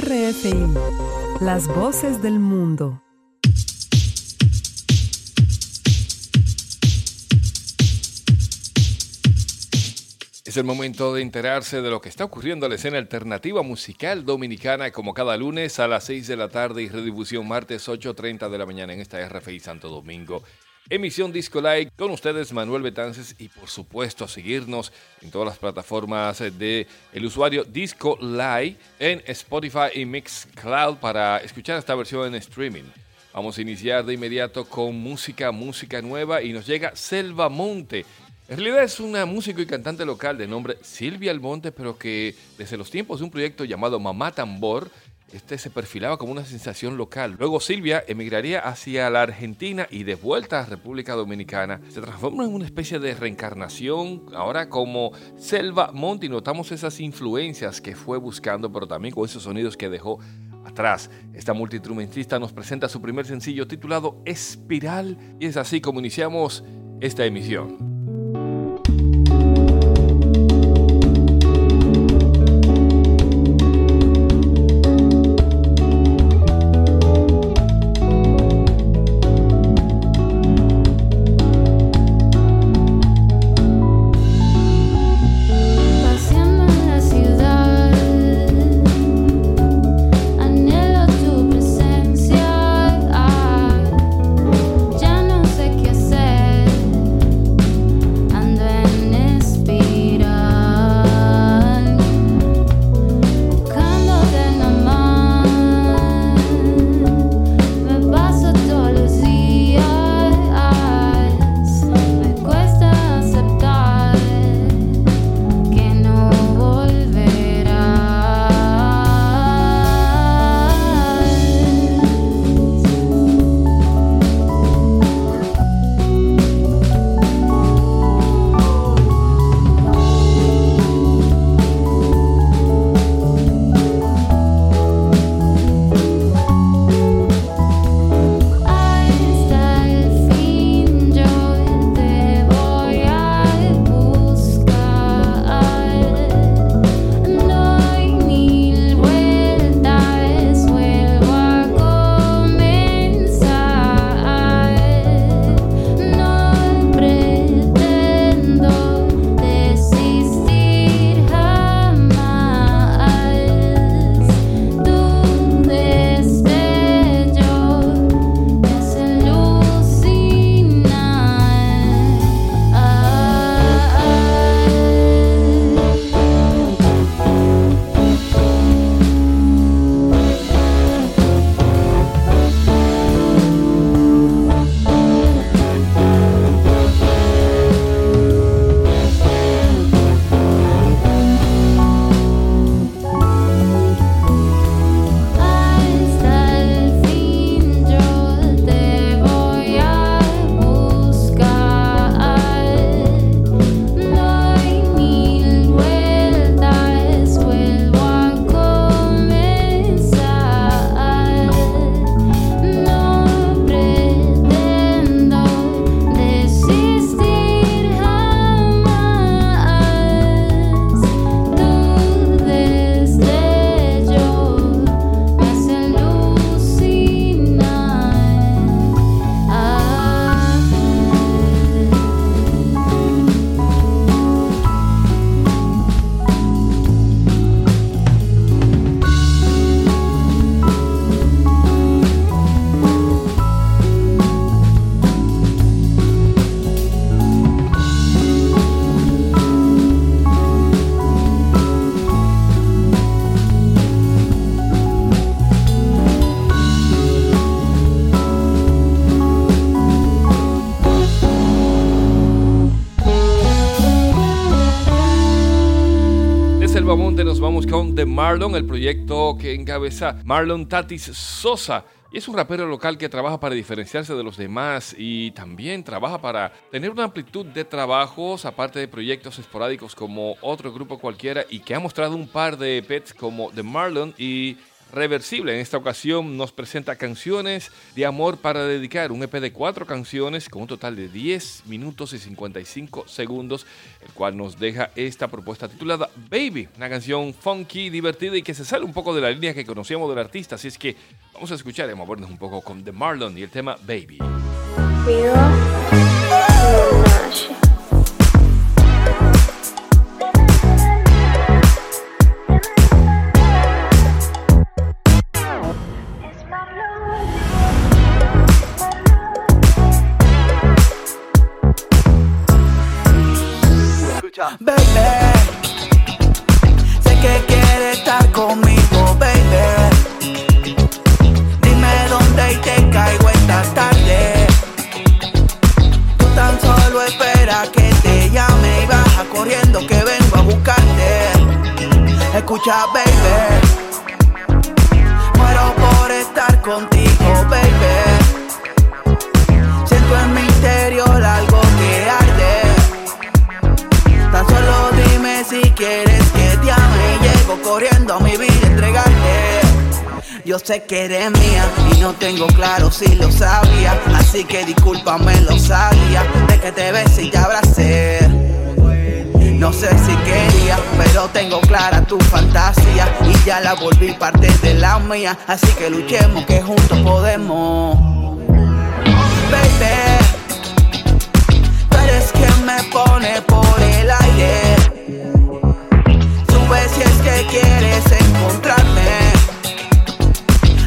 RFI, las voces del mundo. Es el momento de enterarse de lo que está ocurriendo en la escena alternativa musical dominicana como cada lunes a las 6 de la tarde y redifusión martes 8.30 de la mañana en esta RFI Santo Domingo. Emisión Disco Live con ustedes Manuel Betances y por supuesto a seguirnos en todas las plataformas de el usuario Disco Live en Spotify y Mixcloud para escuchar esta versión en streaming. Vamos a iniciar de inmediato con música, música nueva y nos llega Selva Monte en realidad es una músico y cantante local de nombre Silvia Almonte, pero que desde los tiempos de un proyecto llamado Mamá Tambor, este se perfilaba como una sensación local. Luego Silvia emigraría hacia la Argentina y de vuelta a República Dominicana. Se transforma en una especie de reencarnación, ahora como Selva Monte, y notamos esas influencias que fue buscando, pero también con esos sonidos que dejó atrás. Esta multiinstrumentista nos presenta su primer sencillo titulado Espiral, y es así como iniciamos esta emisión. De Marlon, el proyecto que encabeza Marlon Tatis Sosa. Y es un rapero local que trabaja para diferenciarse de los demás y también trabaja para tener una amplitud de trabajos, aparte de proyectos esporádicos como otro grupo cualquiera, y que ha mostrado un par de pets como The Marlon y reversible. En esta ocasión nos presenta canciones de amor para dedicar, un EP de cuatro canciones con un total de 10 minutos y 55 segundos, el cual nos deja esta propuesta titulada Baby, una canción funky, divertida y que se sale un poco de la línea que conocíamos del artista. Así es que vamos a escuchar y movernos un poco con The Marlon y el tema Baby. Baby. Muero por estar contigo, baby. Siento en mi interior algo que arde. Tan solo dime si quieres que te ame. Llego corriendo a mi vida entregarte. Yo sé que eres mía y no tengo claro si lo sabía. Así que discúlpame, lo sabía. De que te besé y te abracé. No sé si quería, pero tengo clara tu fantasía y ya la volví parte de la mía. Así que luchemos que juntos podemos. Baby, tú eres quien me pone por el aire. Sube si es que quieres encontrarme.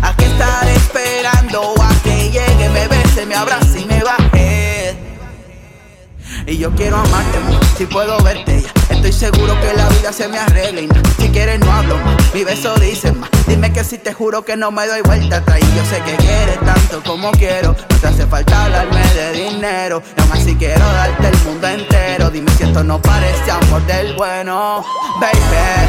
Aquí estar esperando a que llegue, me bese, me abrace y me baje. Y yo quiero amarte, si puedo verte. Estoy seguro que la vida se me arregla y Si quieres no hablo más, mi beso dice más. Dime que si te juro que no me doy vuelta atrás. Y yo sé que quieres tanto como quiero. No te hace falta hablarme de dinero. Y aún así quiero darte el mundo entero. Dime si esto no parece amor del bueno, baby.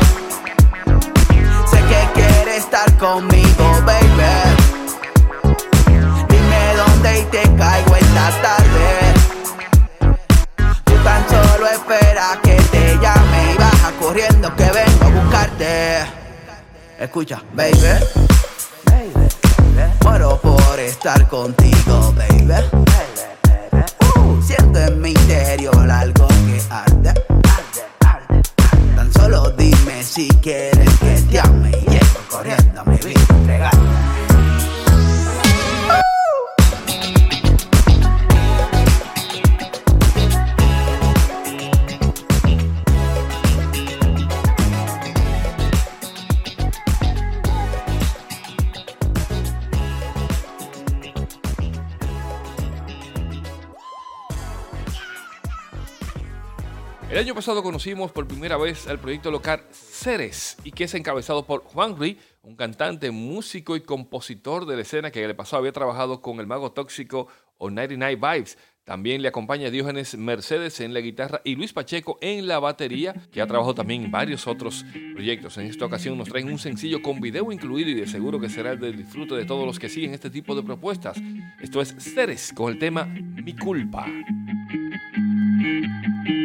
Sé que quieres estar conmigo, baby. Dime dónde y te caigo esta tarde tan solo espera que te llame y baja corriendo que vengo a buscarte. Escucha, baby. Baby, Muero por estar contigo, baby. Siento en mi interior algo que arde. Tan solo dime si quieres que te ame y llego corriendo a mi vida. El año pasado conocimos por primera vez el proyecto local Ceres y que es encabezado por Juan Rui, un cantante, músico y compositor de la escena que en el pasado había trabajado con el Mago Tóxico o 99 Vibes. También le acompaña Diógenes Mercedes en la guitarra y Luis Pacheco en la batería, que ha trabajado también en varios otros proyectos. En esta ocasión nos traen un sencillo con video incluido y de seguro que será el disfrute de todos los que siguen este tipo de propuestas. Esto es Ceres con el tema Mi culpa. Miro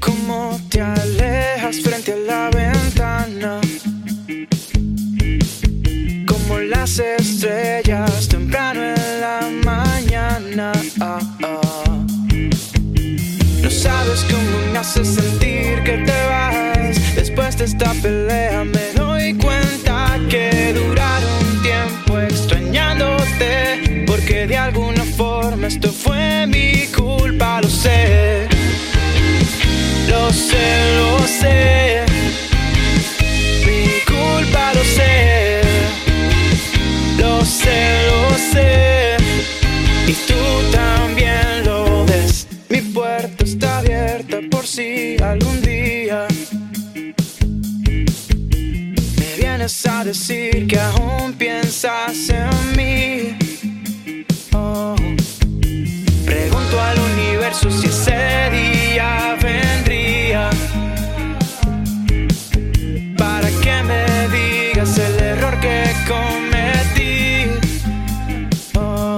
cómo te alejas frente a la ventana, como las estrellas temprano hace sentir que te vas. Después de esta pelea me doy cuenta que duraron tiempo extrañándote. Porque de alguna forma esto fue mi culpa, lo sé. Lo sé, lo sé. en mí. Oh. Pregunto al universo si ese día vendría. Para que me digas el error que cometí. Oh.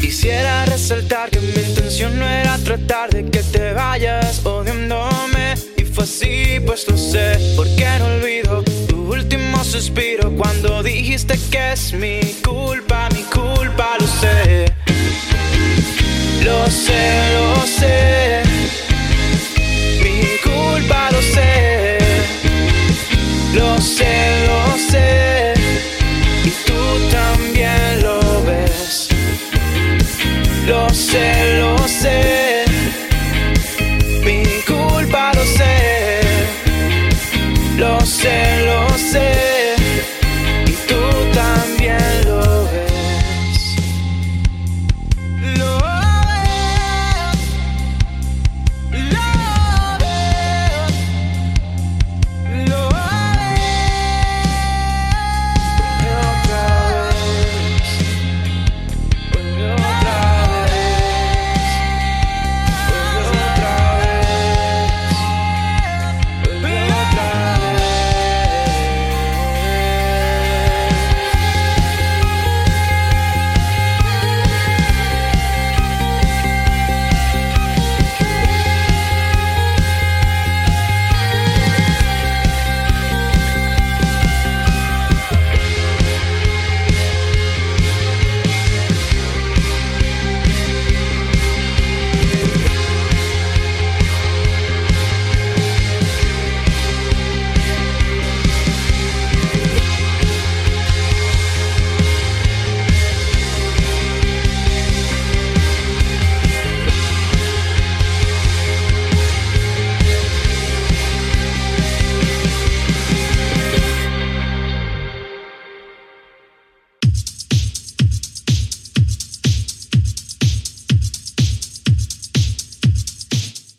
Quisiera resaltar que mi intención no era tratar de que te vayas odiándome. Y fue así, pues lo sé, porque no olvido tu último suspiro cuando dijiste que es mi culpa, mi culpa, lo sé. Lo sé, lo sé.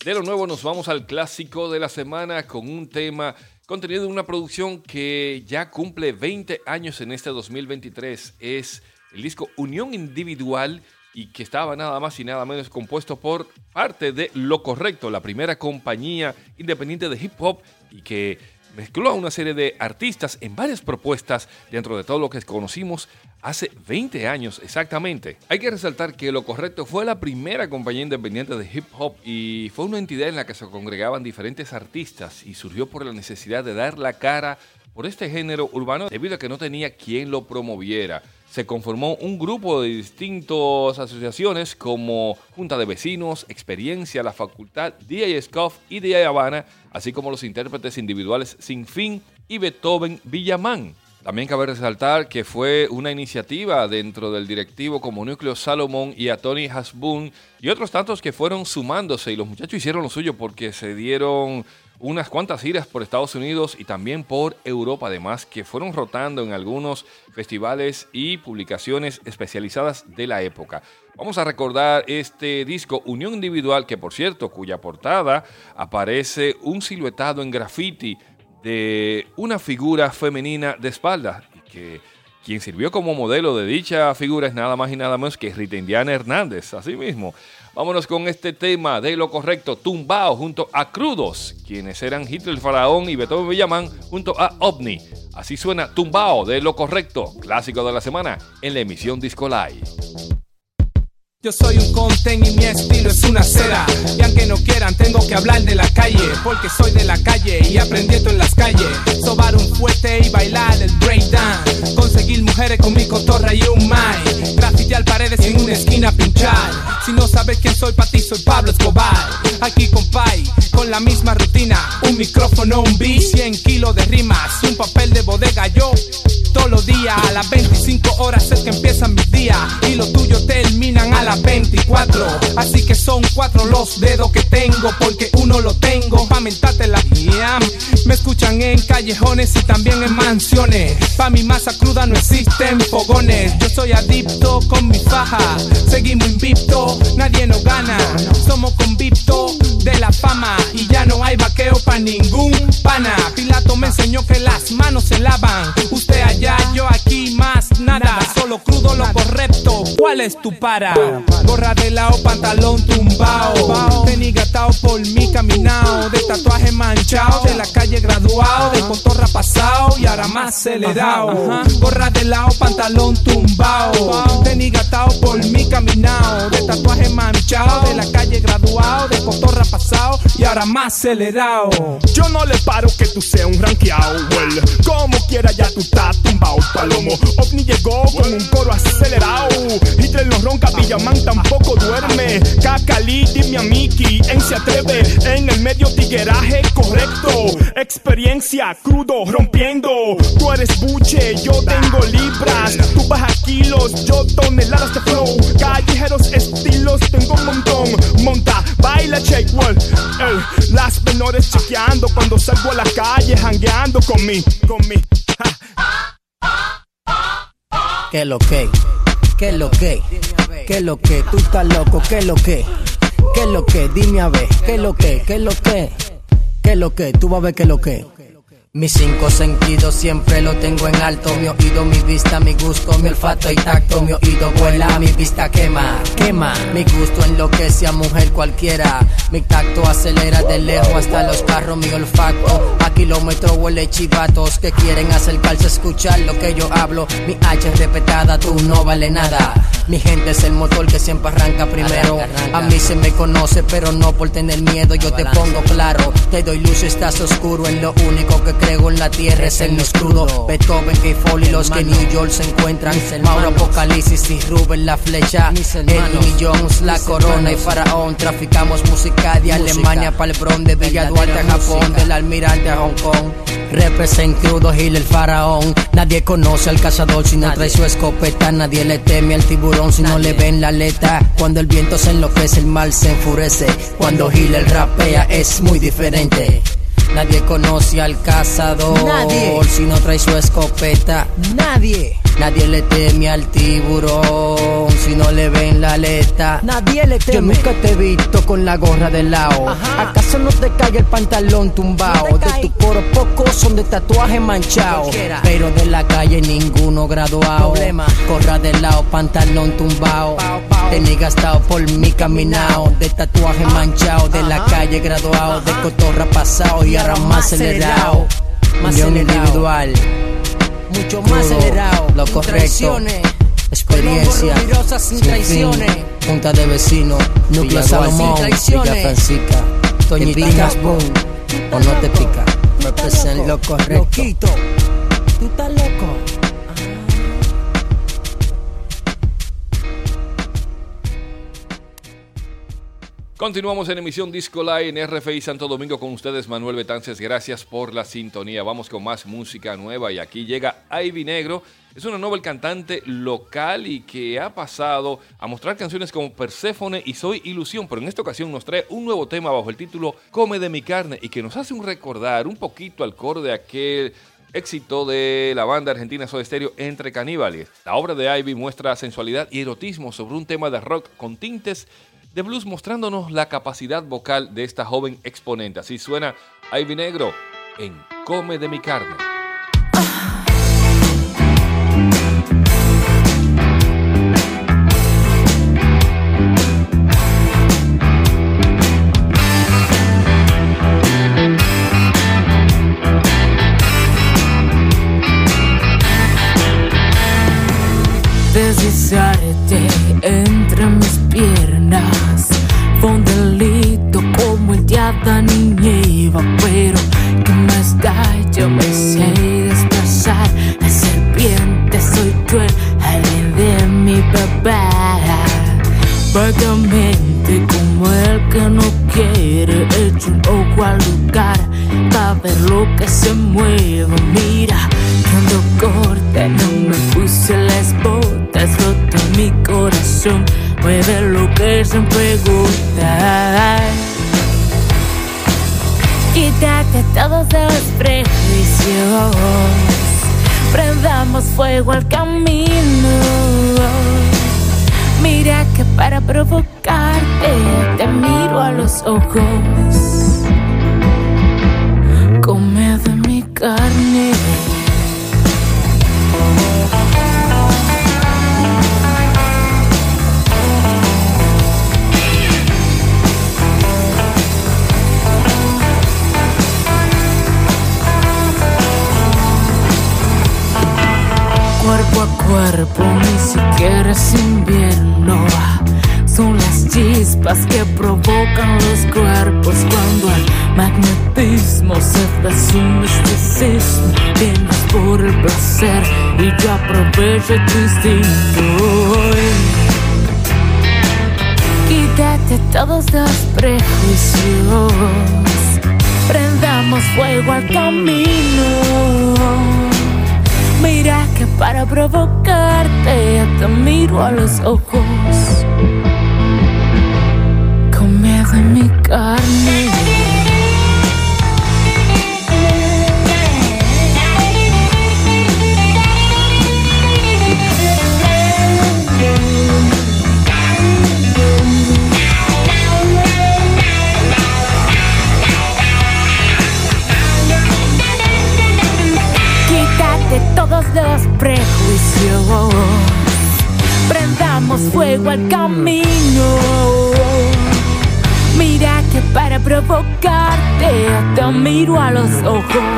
De lo nuevo nos vamos al clásico de la semana con un tema contenido en una producción que ya cumple 20 años en este 2023. Es el disco Unión Individual y que estaba nada más y nada menos compuesto por parte de Lo Correcto, la primera compañía independiente de hip hop y que mezcló a una serie de artistas en varias propuestas dentro de todo lo que conocimos hace 20 años exactamente. Hay que resaltar que Lo Correcto fue la primera compañía independiente de hip hop y fue una entidad en la que se congregaban diferentes artistas y surgió por la necesidad de dar la cara por este género urbano debido a que no tenía quien lo promoviera. Se conformó un grupo de distintas asociaciones como Junta de Vecinos, Experiencia, la Facultad, DJ Scoff y DJ Habana, así como los intérpretes individuales Sin Fin y Beethoven Villamán. También cabe resaltar que fue una iniciativa dentro del directivo como Núcleo Salomón y a Tony Hasbun y otros tantos que fueron sumándose y los muchachos hicieron lo suyo porque se dieron unas cuantas giras por Estados Unidos y también por Europa, además que fueron rotando en algunos festivales y publicaciones especializadas de la época. Vamos a recordar este disco Unión Individual, que por cierto, cuya portada aparece un siluetado en graffiti de una figura femenina de espalda, y que quien sirvió como modelo de dicha figura es nada más y nada menos que Rita Indiana Hernández, así mismo. Vámonos con este tema de lo correcto, Tumbao junto a Crudos, quienes eran Hitler Faraón y Beethoven Villamán junto a OVNI. Así suena Tumbao de lo correcto, clásico de la semana en la emisión Disco Live. Yo soy un conten y mi estilo es una cera. Y aunque no quieran, tengo que hablar de la calle. Porque soy de la calle y aprendí esto en las calles. Sobar un fuerte y bailar el breakdown. Conseguir mujeres con mi cotorra y un mic. Paredes en una esquina pinchar. Si no sabes quién soy, pa' ti soy Pablo Escobar. Aquí con Pai, con la misma rutina. Un micrófono, un beat, 100 kilos de rimas. Un papel de bodega, yo. Todos los días a las 25 horas es que empiezan mis días. Y los tuyos terminan a las 24. Así que son cuatro los dedos que tengo. Porque uno lo tengo pa' mentarte la Me escuchan en callejones y también en mansiones. Pa' mi masa cruda no existen fogones. Yo soy adicto con mi faja. Seguimos invicto, nadie nos gana. Somos convictos de la fama. Y ya no hay vaqueo pa' ningún pana. Pilato me enseñó que las manos se lavan. Usted allá, yo aquí, más nada. Solo crudo lo correcto. ¿Cuál ¿cuál es tu para? Gorra de lado, pantalón tumbao. Tenis gastado por. De tatuaje manchado, de la calle graduado. De cotorra pasado más acelerado. Gorra de lado, pantalón tumbao. Tenis gastado por mi caminado. De tatuaje manchado, de la calle graduado. De cotorra pasado y ahora más acelerado. Yo no le paro que tú seas un ranqueado, well. Como quiera ya tú estás tumbao, palomo. OVNI llegó con un coro acelerado. Hitler no ronca, Villamán tampoco duerme. Cacali, dime a Mickey, en se atreve. En el medio tigueraje correcto. Experiencia, crudo, rompiendo. Tú eres buche, yo tengo libras. Tú bajas kilos, yo toneladas de flow. Callejeros estilos, tengo un montón. Monta, baila, shake, well. Eh, las menores chequeando cuando salgo a la calle, jangueando con mi, con mi. ¿Qué lo que? ¿Qué lo que? ¿Qué lo que? Tú estás loco, ¿qué lo que? ¿Qué lo que? Dime a ver, ¿qué lo que? ¿Qué lo que? ¿Qué lo que? Tú vas a ver qué lo que. Mis cinco sentidos siempre lo tengo en alto. Mi oído, mi vista, mi gusto, mi olfato y tacto. Mi oído vuela, mi vista quema, quema. Mi gusto enloquece a mujer cualquiera. Mi tacto acelera de lejos hasta los carros. Mi olfato a kilómetro huele chivatos que quieren acercarse a escuchar lo que yo hablo. Mi H es repetada, tú no vale nada. Mi gente es el motor que siempre arranca primero. A mí se me conoce, pero no por tener miedo. Yo te pongo claro, te doy luz, estás oscuro. En lo único que en la tierra es en lo escudo. Beethoven, K. Foley, los que New York se encuentran. Mauro Apocalipsis y Rubén la flecha. Eddie Jones, la corona y faraón. Traficamos música de Alemania para el Bron, de Villa Duarte a Japón, del almirante a Hong Kong. Represent crudo Gil el faraón. Nadie conoce al cazador si no trae su escopeta. Nadie le teme al tiburón si no le ven la aleta. Cuando el viento se enloquece, el mal se enfurece. Cuando Gil el rapea es muy diferente. Nadie conoce al cazador Nadie. si no trae su escopeta. Nadie, Nadie le teme al tiburón si no le ven la aleta. nadie le Yo teme. nunca te he visto con la gorra de lado. Ajá. ¿Acaso no te cae el pantalón tumbado? No de tu coro pocos son de tatuaje manchado. Cualquiera. Pero de la calle ninguno graduado. Problema. Gorra de lado, pantalón tumbado. Pao, gastado por mi caminado. De tatuaje manchado. De la calle graduado. De cotorra pasado. Y ahora más acelerado. Más acelerado. individual. Mucho más acelerado. Lo correcto. Experiencia. Sin traiciones. Junta de vecinos. Núcleo Salomón. Villa Francisca. Toñita? Boom. O no te pica. Represent lo correcto. Loquito. Tú estás loco. Continuamos en emisión Disco Live en RFI Santo Domingo con ustedes, Manuel Betances. Gracias por la sintonía. Vamos con más música nueva y aquí llega Ivy Negro. Es una novel cantante local y que ha pasado a mostrar canciones como Perséfone y Soy Ilusión, pero en esta ocasión nos trae un nuevo tema bajo el título Come de mi carne y que nos hace un recordar un poquito al coro de aquel éxito de la banda argentina Soda Stereo Entre Caníbales. La obra de Ivy muestra sensualidad y erotismo sobre un tema de rock con tintes de blues mostrándonos la capacidad vocal de esta joven exponente. Así suena Ivy Negro en Come de mi carne. Deslizarte entre mis piernas fue un delito como el de Adán y Eva, pero ¿qué más da? Yo me sé desplazar, la serpiente soy yo, el de mi papá. Vagamente como el que no quiere Echo un ojo al lugar para ver lo que se mueve todos los prejuicios Prendamos fuego al camino Mira que para provocarte te miro a los ojos. Come de mi carne. Cuerpo ni siquiera es invierno. Son las chispas que provocan los cuerpos cuando el magnetismo se hace un misticismo. Vienes por el placer y yo aprovecho tu instinto. Quítate todos los prejuicios, prendamos fuego al camino. Mira que para provocarte te miro a los ojos. Come de mi carne. Miro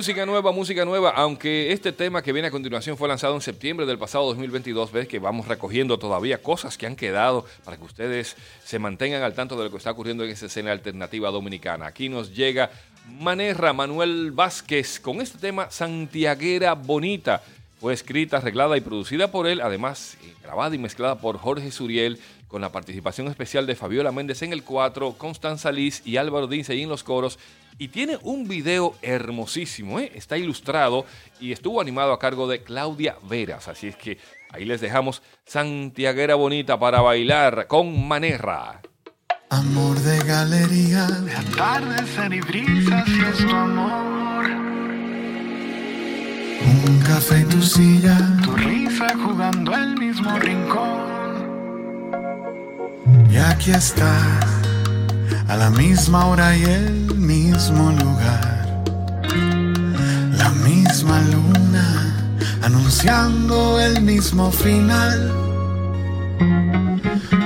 Música nueva, música nueva. Aunque este tema que viene a continuación fue lanzado en septiembre del pasado 2022, ves que vamos recogiendo todavía cosas que han quedado para que ustedes se mantengan al tanto de lo que está ocurriendo en esa escena alternativa dominicana. Aquí nos llega Manerra Manuel Vázquez con este tema Santiaguera Bonita. Fue escrita, arreglada y producida por él, además eh, grabada y mezclada por Jorge Suriel, con la participación especial de Fabiola Méndez en el 4, Constanza Liz y Álvaro Dince en los coros y tiene un video hermosísimo, ¿eh? está ilustrado y estuvo animado a cargo de Claudia Veras. Así es que ahí les dejamos Santiaguera Bonita para bailar con Manerra. Amor de galería, de atardecer y brisas y es tu amor. Un café y tu silla, tu risa jugando el mismo rincón. Y aquí estás a la misma hora y el mismo lugar. La misma luna anunciando el mismo final.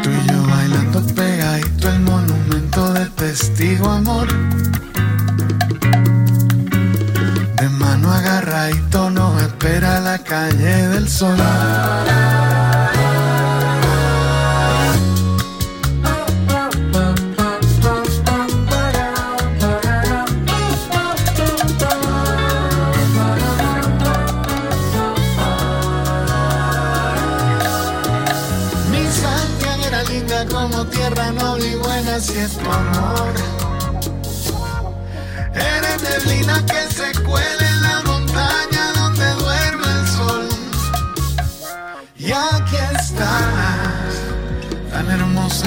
Tú y yo bailando pegadito el monumento de testigo amor. De mano agarradito nos espera la calle del sol.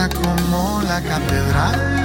Como la catedral.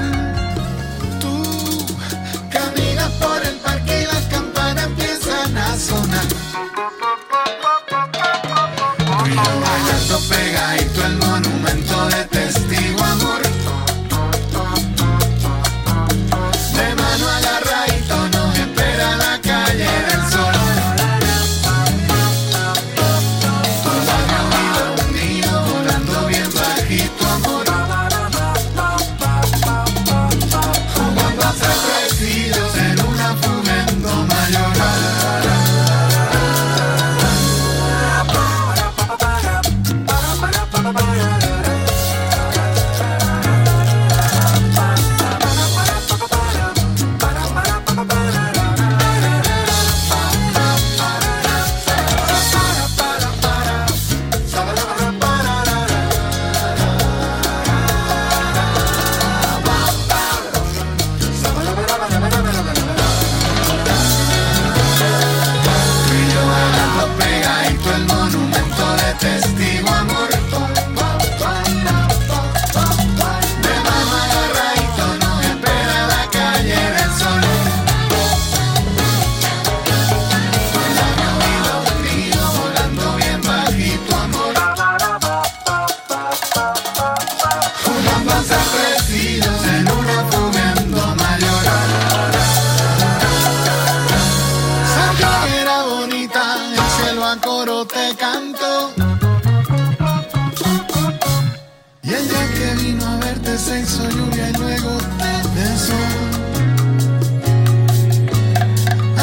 Que vino a verte se hizo lluvia y luego te besó.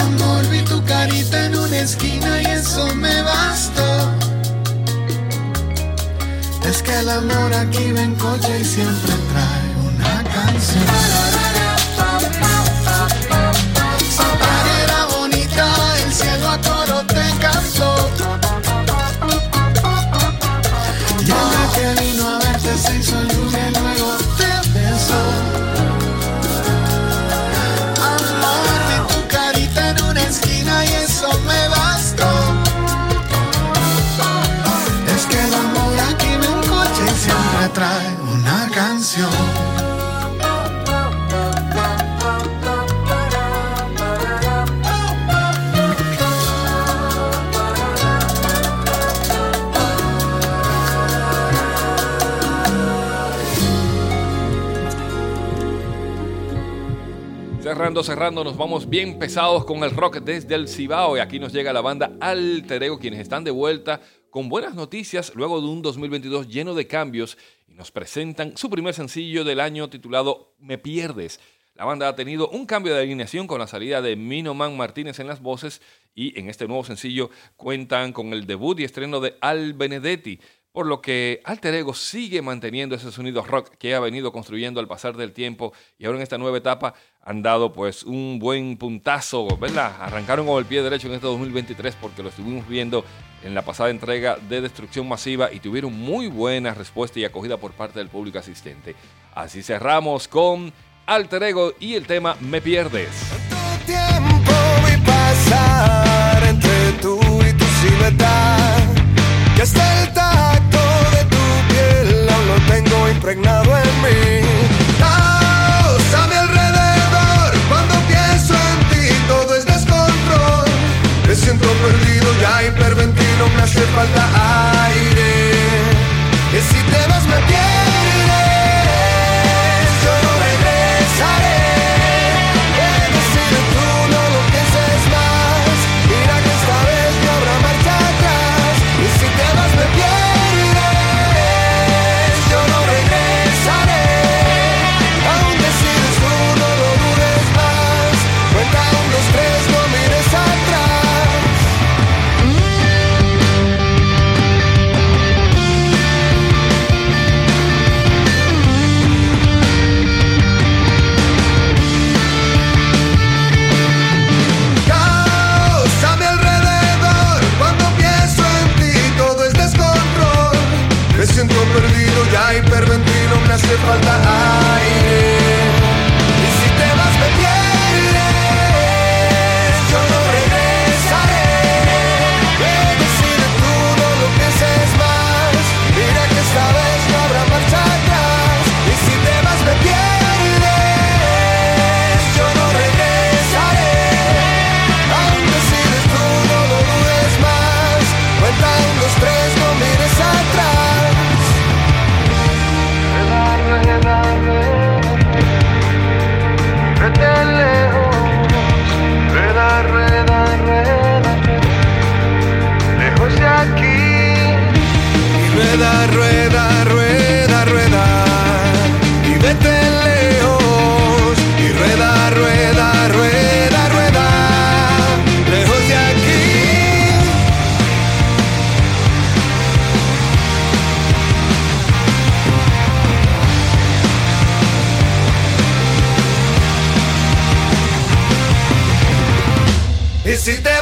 Amor, vi tu carita en una esquina y eso me bastó. Es que el amor aquí va en y siempre trae una canción. Cerrando, cerrando, nos vamos bien pesados con el rock desde el Cibao y aquí nos llega la banda Alter Ego, quienes están de vuelta con buenas noticias luego de un 2022 lleno de cambios y nos presentan su primer sencillo del año titulado Me Pierdes. La banda ha tenido un cambio de alineación con la salida de Minoman Martínez en las voces y en este nuevo sencillo cuentan con el debut y estreno de Al Benedetti. Por lo que Alter Ego sigue manteniendo ese sonido rock que ha venido construyendo al pasar del tiempo y ahora en esta nueva etapa han dado pues un buen puntazo, ¿verdad? Arrancaron con el pie derecho en este 2023 porque lo estuvimos viendo en la pasada entrega de Destrucción Masiva y tuvieron muy buena respuesta y acogida por parte del público asistente. Así cerramos con Alter Ego y el tema Me Pierdes. tiempo vi pasar entre tú y tu silueta que hasta el si te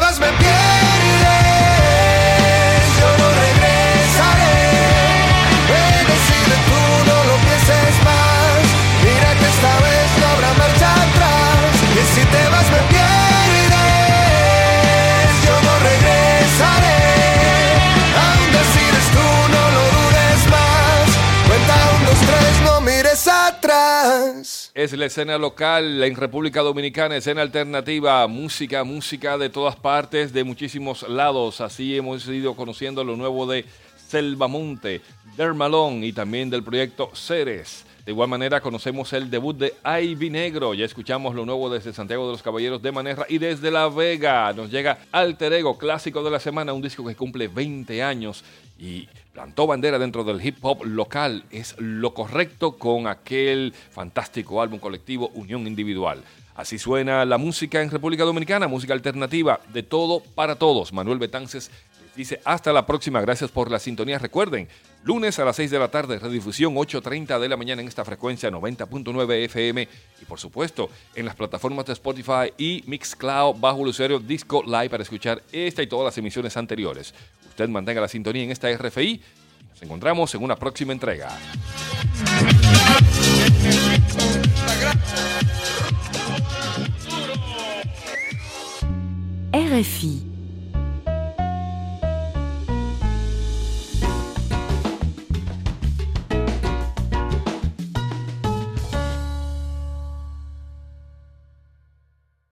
Es la escena local en República Dominicana, escena alternativa, música, música de todas partes, de muchísimos lados. Así hemos ido conociendo lo nuevo de Selvamonte, Dermalón y también del proyecto Ceres. De igual manera, conocemos el debut de Ivy Negro. Ya escuchamos lo nuevo desde Santiago de los Caballeros de Manerra y desde La Vega. Nos llega Alter Ego, clásico de la semana, un disco que cumple 20 años y plantó bandera dentro del hip hop local. Es lo correcto con aquel fantástico álbum colectivo Unión Individual. Así suena la música en República Dominicana, música alternativa de todo para todos. Manuel Betances dice hasta la próxima. Gracias por la sintonía. Recuerden, lunes a las 6 de la tarde, redifusión 8.30 de la mañana en esta frecuencia 90.9 FM y por supuesto en las plataformas de Spotify y Mixcloud bajo el usuario Disco Live para escuchar esta y todas las emisiones anteriores. Usted mantenga la sintonía en esta RFI nos encontramos en una próxima entrega. RFI